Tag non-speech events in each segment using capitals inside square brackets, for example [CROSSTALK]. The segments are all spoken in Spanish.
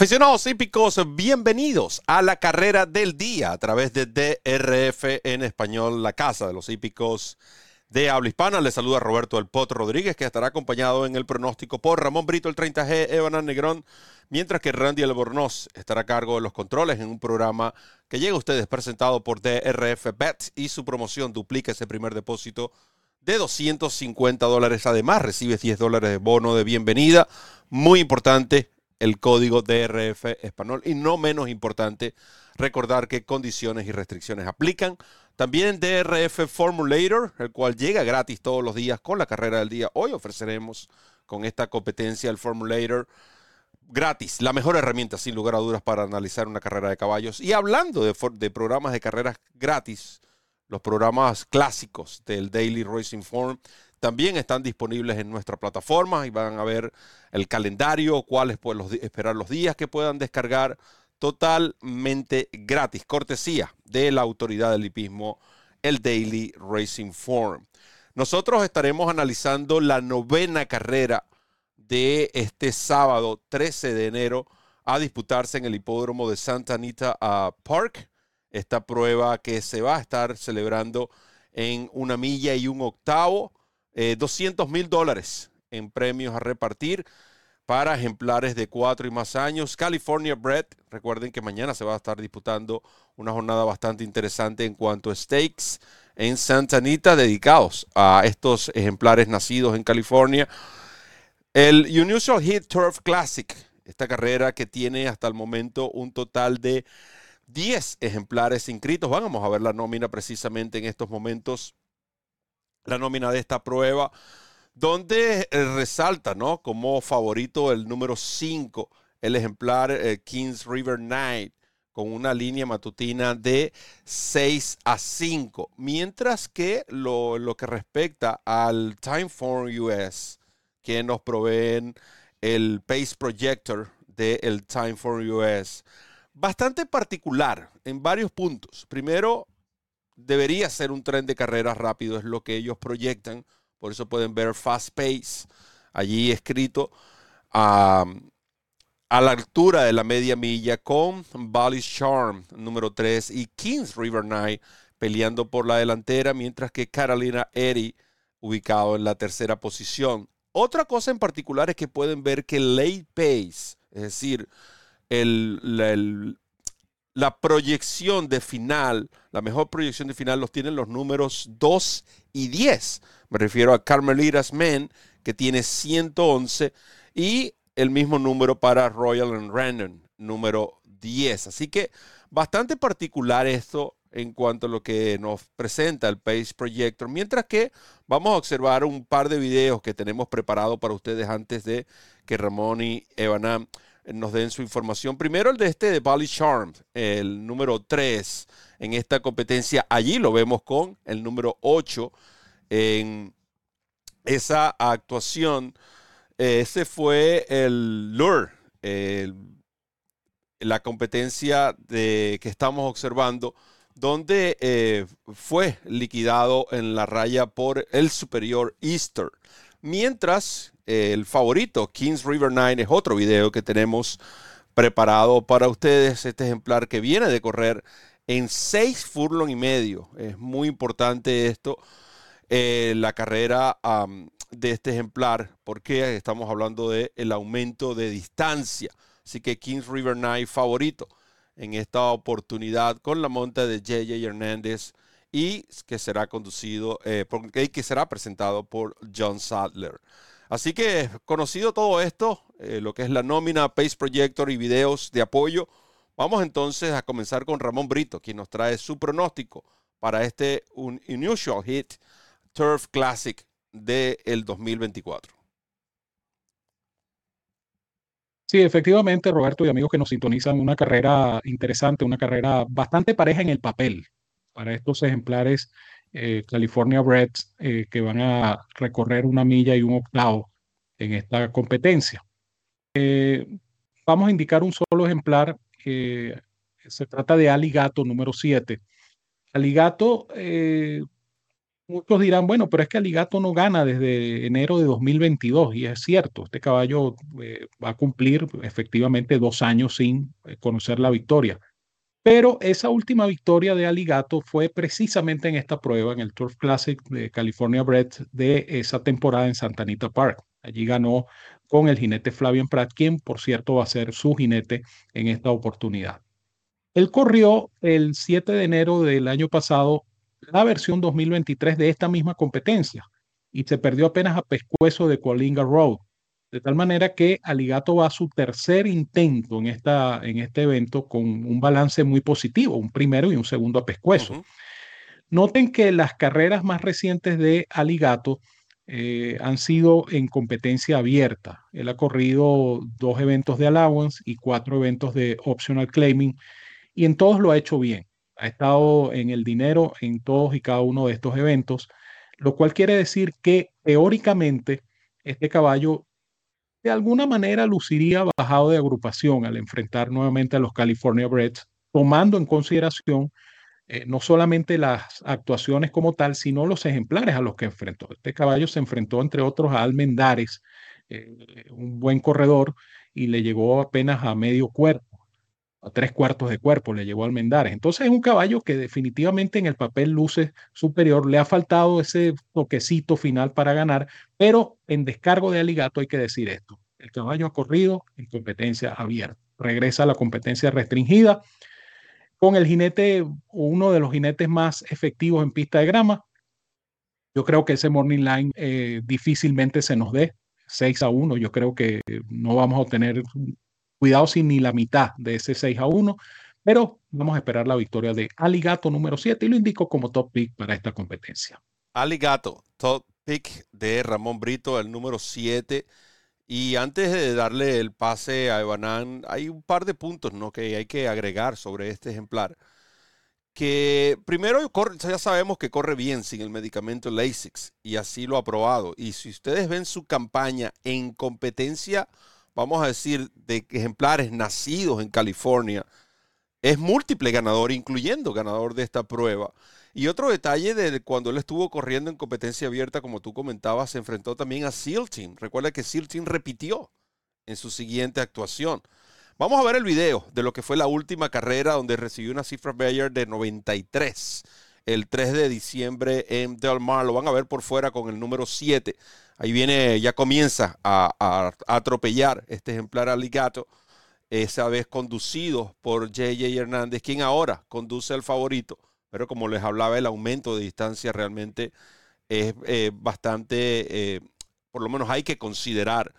Aficionados hípicos, bienvenidos a la carrera del día a través de DRF en español, la casa de los hípicos de habla hispana. Les saluda Roberto El Potro Rodríguez, que estará acompañado en el pronóstico por Ramón Brito, el 30G, Evan Negrón, mientras que Randy Albornoz estará a cargo de los controles en un programa que llega a ustedes presentado por DRF Bet y su promoción duplica ese primer depósito de 250 dólares. Además, recibe 10 dólares de bono de bienvenida. Muy importante, el código DRF español. Y no menos importante, recordar qué condiciones y restricciones aplican. También DRF Formulator, el cual llega gratis todos los días con la carrera del día. Hoy ofreceremos con esta competencia el Formulator gratis, la mejor herramienta sin lugar a dudas para analizar una carrera de caballos. Y hablando de, de programas de carreras gratis, los programas clásicos del Daily Racing Form también están disponibles en nuestra plataforma y van a ver el calendario, cuáles pueden esperar los días que puedan descargar totalmente gratis, cortesía de la autoridad del hipismo, el Daily Racing Form. Nosotros estaremos analizando la novena carrera de este sábado 13 de enero a disputarse en el hipódromo de Santa Anita Park. Esta prueba que se va a estar celebrando en una milla y un octavo 200 eh, mil dólares en premios a repartir para ejemplares de cuatro y más años. California Bread, recuerden que mañana se va a estar disputando una jornada bastante interesante en cuanto a stakes en Santa Anita dedicados a estos ejemplares nacidos en California. El Unusual Hit Turf Classic, esta carrera que tiene hasta el momento un total de 10 ejemplares inscritos. Vamos a ver la nómina precisamente en estos momentos la nómina de esta prueba, donde eh, resalta ¿no? como favorito el número 5, el ejemplar eh, Kings River Night, con una línea matutina de 6 a 5. Mientras que lo, lo que respecta al Timeform US, que nos proveen el Pace Projector del Timeform US, bastante particular en varios puntos. Primero, debería ser un tren de carreras rápido, es lo que ellos proyectan. Por eso pueden ver Fast Pace allí escrito a, la altura de la media milla con Valley Charm número 3 y Kings River Night peleando por la delantera, mientras que Carolina Eddy ubicado en la tercera posición. Otra cosa en particular es que pueden ver que late pace, es decir, el, la proyección de final, la mejor proyección de final los tienen los números 2 y 10. Me refiero a Carmelitas Men, que tiene 111, y el mismo número para Royal and Random, número 10. Así que bastante particular esto en cuanto a lo que nos presenta el Pace Projector, mientras que vamos a observar un par de videos que tenemos preparados para ustedes antes de que Ramón y Evanam nos den su información. Primero el de este de Bally Charm, el número 3 en esta competencia. Allí lo vemos con el número 8 en esa actuación. Ese fue el Lure, la competencia de, que estamos observando, donde eh, fue liquidado en la raya por el superior Easter. Mientras el favorito, Kings River Nine, es otro video que tenemos preparado para ustedes. Este ejemplar que viene de correr en seis furlong y medio. Es muy importante esto, eh, la carrera de este ejemplar, porque estamos hablando del el aumento de distancia. Así que Kings River Nine favorito en esta oportunidad con la monta de JJ Hernández y que será conducido, eh, que será presentado por John Sadler. Así que conocido todo esto, eh, lo que es la nómina, Pace Projector y videos de apoyo, vamos entonces a comenzar con Ramón Brito, quien nos trae su pronóstico para este Unusual Hit Turf Classic del 2024. Sí, efectivamente, Roberto y amigos que nos sintonizan, una carrera interesante, una carrera bastante pareja en el papel para estos ejemplares eh, California Reds eh, que van a recorrer una milla y un octavo en esta competencia. Eh, vamos a indicar un solo ejemplar. se trata de Aligato número 7. Aligato Muchos dirán, bueno, pero es que Aligato no gana desde enero de 2022 y es cierto, este caballo va a cumplir efectivamente dos años sin conocer la victoria. Pero esa última victoria de Aligato fue precisamente en esta prueba, en el Turf Classic de California Bred de esa temporada en Santa Anita Park. Allí ganó con el jinete Flavian Pratt, quien por cierto va a ser su jinete en esta oportunidad. Él corrió el 7 de enero del año pasado la versión 2023 de esta misma competencia y se perdió apenas a pescuezo de Coalinga Road. De tal manera que Aligato va a su tercer intento en, esta, en este evento con un balance muy positivo, un primero y un segundo a pescuezo. Noten que las carreras más recientes de Aligato eh, han sido en competencia abierta. Él ha corrido dos eventos de allowance y cuatro eventos de optional claiming y en todos lo ha hecho bien. Ha estado en el dinero en todos y cada uno de estos eventos, lo cual quiere decir que teóricamente este caballo de alguna manera luciría bajado de agrupación al enfrentar nuevamente a los California Breds, tomando en consideración eh, no solamente las actuaciones como tal, sino los ejemplares a los que enfrentó. Este caballo se enfrentó, entre otros, a Almendares, eh, un buen corredor, y le llegó apenas a medio cuerpo, a tres cuartos de cuerpo, le llegó Almendares. Entonces es un caballo que definitivamente en el papel luce superior, le ha faltado ese toquecito final para ganar, pero en descargo de Aligato hay que decir esto. El caballo ha corrido en competencia abierta, regresa a la competencia restringida con el jinete, uno de los jinetes más efectivos en pista de grama. Yo creo que ese morning line eh, difícilmente se nos dé 6 a 1. Yo creo que no vamos a obtener cuidado sin ni la mitad de ese 6 a 1, pero vamos a esperar la victoria de Aligato número 7 y lo indico como top pick para esta competencia. Aligato, top pick de Ramón Brito, el número 7. Y antes de darle el pase a Evanán, hay un par de puntos ¿no? que hay que agregar sobre este ejemplar. Que primero ya sabemos que corre bien sin el medicamento Lasix y así lo ha probado. Y si ustedes ven su campaña en competencia, vamos a decir, de ejemplares nacidos en California, es múltiple ganador, incluyendo ganador de esta prueba. Y otro detalle de cuando él estuvo corriendo en competencia abierta, como tú comentabas, se enfrentó también a SEAL Team. Recuerda que SEAL Team repitió en su siguiente actuación. Vamos a ver el video de lo que fue la última carrera donde recibió una cifra Bayer de 93 el 3 de diciembre en Del Mar. Lo van a ver por fuera con el número 7. Ahí viene, ya comienza a, atropellar este ejemplar aligato esa vez conducido por JJ Hernández, quien ahora conduce el favorito pero como les hablaba, el aumento de distancia realmente es eh, bastante, eh, por lo menos hay que considerar.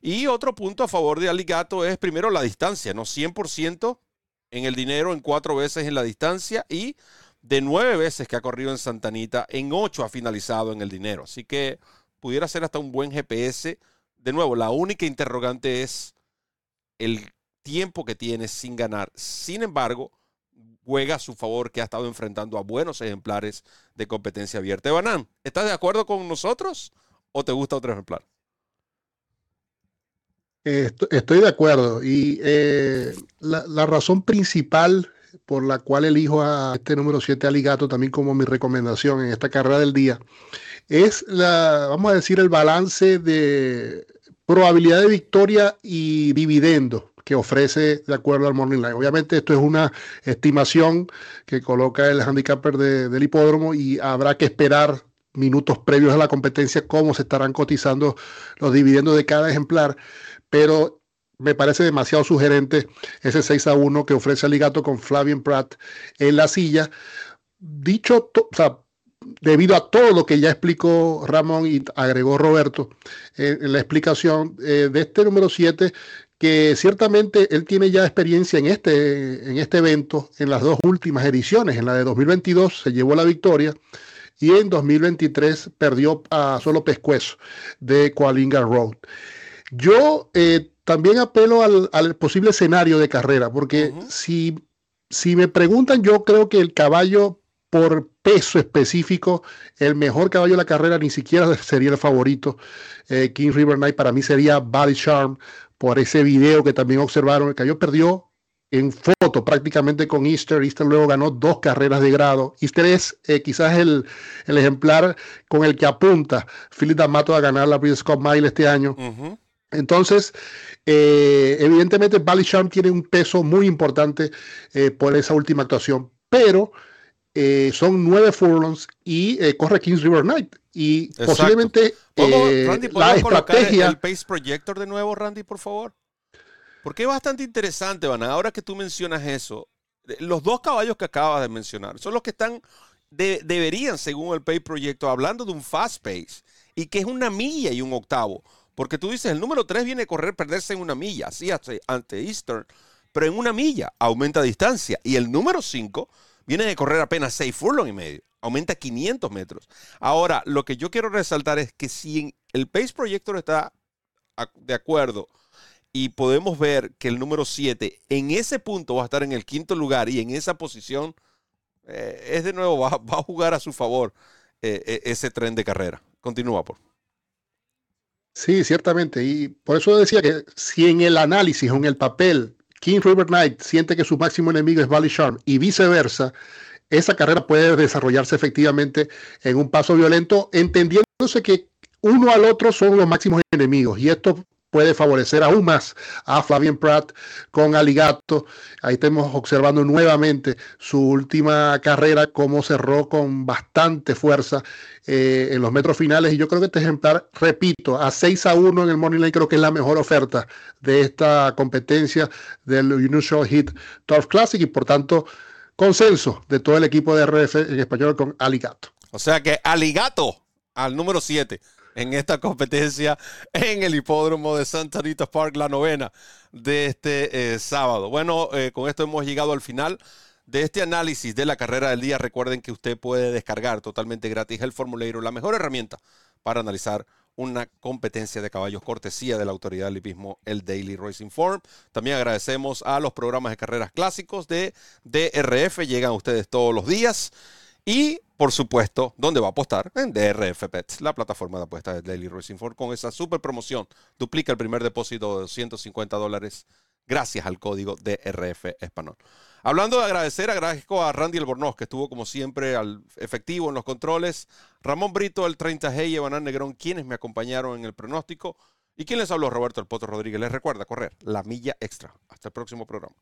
Y otro punto a favor de Aligato es primero la distancia, ¿no? 100% en el dinero, en cuatro veces en la distancia y de nueve veces que ha corrido en Santanita, en ocho ha finalizado en el dinero. Así que pudiera ser hasta un buen GPS. De nuevo, la única interrogante es el tiempo que tiene sin ganar. Sin embargo, juega a su favor que ha estado enfrentando a buenos ejemplares de competencia abierta. Banán, ¿estás de acuerdo con nosotros o te gusta otro ejemplar? estoy de acuerdo y eh, la, razón principal por la cual elijo a este número 7 Aligato también como mi recomendación en esta carrera del día es la, vamos a decir, el balance de probabilidad de victoria y dividendo que ofrece de acuerdo al Morning Line. Obviamente esto es una estimación que coloca el handicapper del hipódromo y habrá que esperar minutos previos a la competencia cómo se estarán cotizando los dividendos de cada ejemplar, pero me parece demasiado sugerente ese 6 a 1 que ofrece Aligato con Flavian Pratt en la silla. Dicho, o sea, debido a todo lo que ya explicó Ramón y agregó Roberto en la explicación eh, de este número 7, que ciertamente él tiene ya experiencia en este, en este evento, en las dos últimas ediciones. En la de 2022 se llevó la victoria y en 2023 perdió a solo pescuezo de Coalinga Road. Yo eh, también apelo al, posible escenario de carrera, porque si, si me preguntan, yo creo que el caballo por peso específico, el mejor caballo de la carrera ni siquiera [LAUGHS] sería el favorito. Eh, King River Knight para mí sería Body Charm por ese video que también observaron. El caballo perdió en foto prácticamente con Easter. Easter luego ganó dos carreras de grado. Easter es eh, quizás el, el, ejemplar con el que apunta Philip D'Amato a ganar la British Cup Mile este año. Entonces, eh, evidentemente, Bally Sharm tiene un peso muy importante eh, por esa última actuación, pero son nueve furlongs y corre Kings River Knight. Y posiblemente la estrategia. El, el Pace Projector de nuevo, Randy, por favor? Porque es bastante interesante, Van. Ahora que tú mencionas eso, los dos caballos que acabas de mencionar son los que están, deberían, según el Pay Proyecto, hablando de un fast pace y que es una milla y un octavo. Porque tú dices, el número 3 viene a correr, perderse en una milla, así ante Eastern, pero en una milla aumenta distancia. Y el número 5 viene de correr apenas 6 furlong y medio, aumenta 500 metros. Ahora, lo que yo quiero resaltar es que si el Pace Projector está de acuerdo y podemos ver que el número 7 en ese punto va a estar en el quinto lugar y en esa posición eh, es de nuevo, va, a jugar a su favor eh, eh, ese tren de carrera. Continúa, por. Sí, ciertamente. Y por eso decía que si en el análisis o en el papel King River Knight siente que su máximo enemigo es Valley Sharm y viceversa, esa carrera puede desarrollarse efectivamente en un paso violento, entendiéndose que uno al otro son los máximos enemigos. Y esto puede favorecer aún más a Flavien Pratt con Aligato. Ahí estamos observando nuevamente su última carrera, cómo cerró con bastante fuerza eh, en los metros finales. Y yo creo que este ejemplar, repito, a 6 a 1 en el Morning Line, creo que es la mejor oferta de esta competencia del Unusual Hit Turf Classic y por tanto consenso de todo el equipo de RF en español con Aligato. O sea que Aligato al número 7 en esta competencia en el hipódromo de Santa Rita Park, la novena de este eh, sábado. Bueno, eh, con esto hemos llegado al final de este análisis de la carrera del día. Recuerden que usted puede descargar totalmente gratis el formulario, la mejor herramienta para analizar una competencia de caballos cortesía de la autoridad del hipismo, el Daily Racing Form. También agradecemos a los programas de carreras clásicos de DRF, llegan ustedes todos los días. Y, por supuesto, ¿dónde va a apostar? En DRF Pets, la plataforma de apuestas de Daily Racing Form, con esa super promoción. Duplica el primer depósito de 250 dólares gracias al código DRF Español. Hablando de agradecer, agradezco a Randy Albornoz, que estuvo como siempre al efectivo en los controles, Ramón Brito, el 30G y Evanán Negrón, quienes me acompañaron en el pronóstico, y quien les habló, Roberto El Potro Rodríguez. Les recuerda correr la milla extra. Hasta el próximo programa.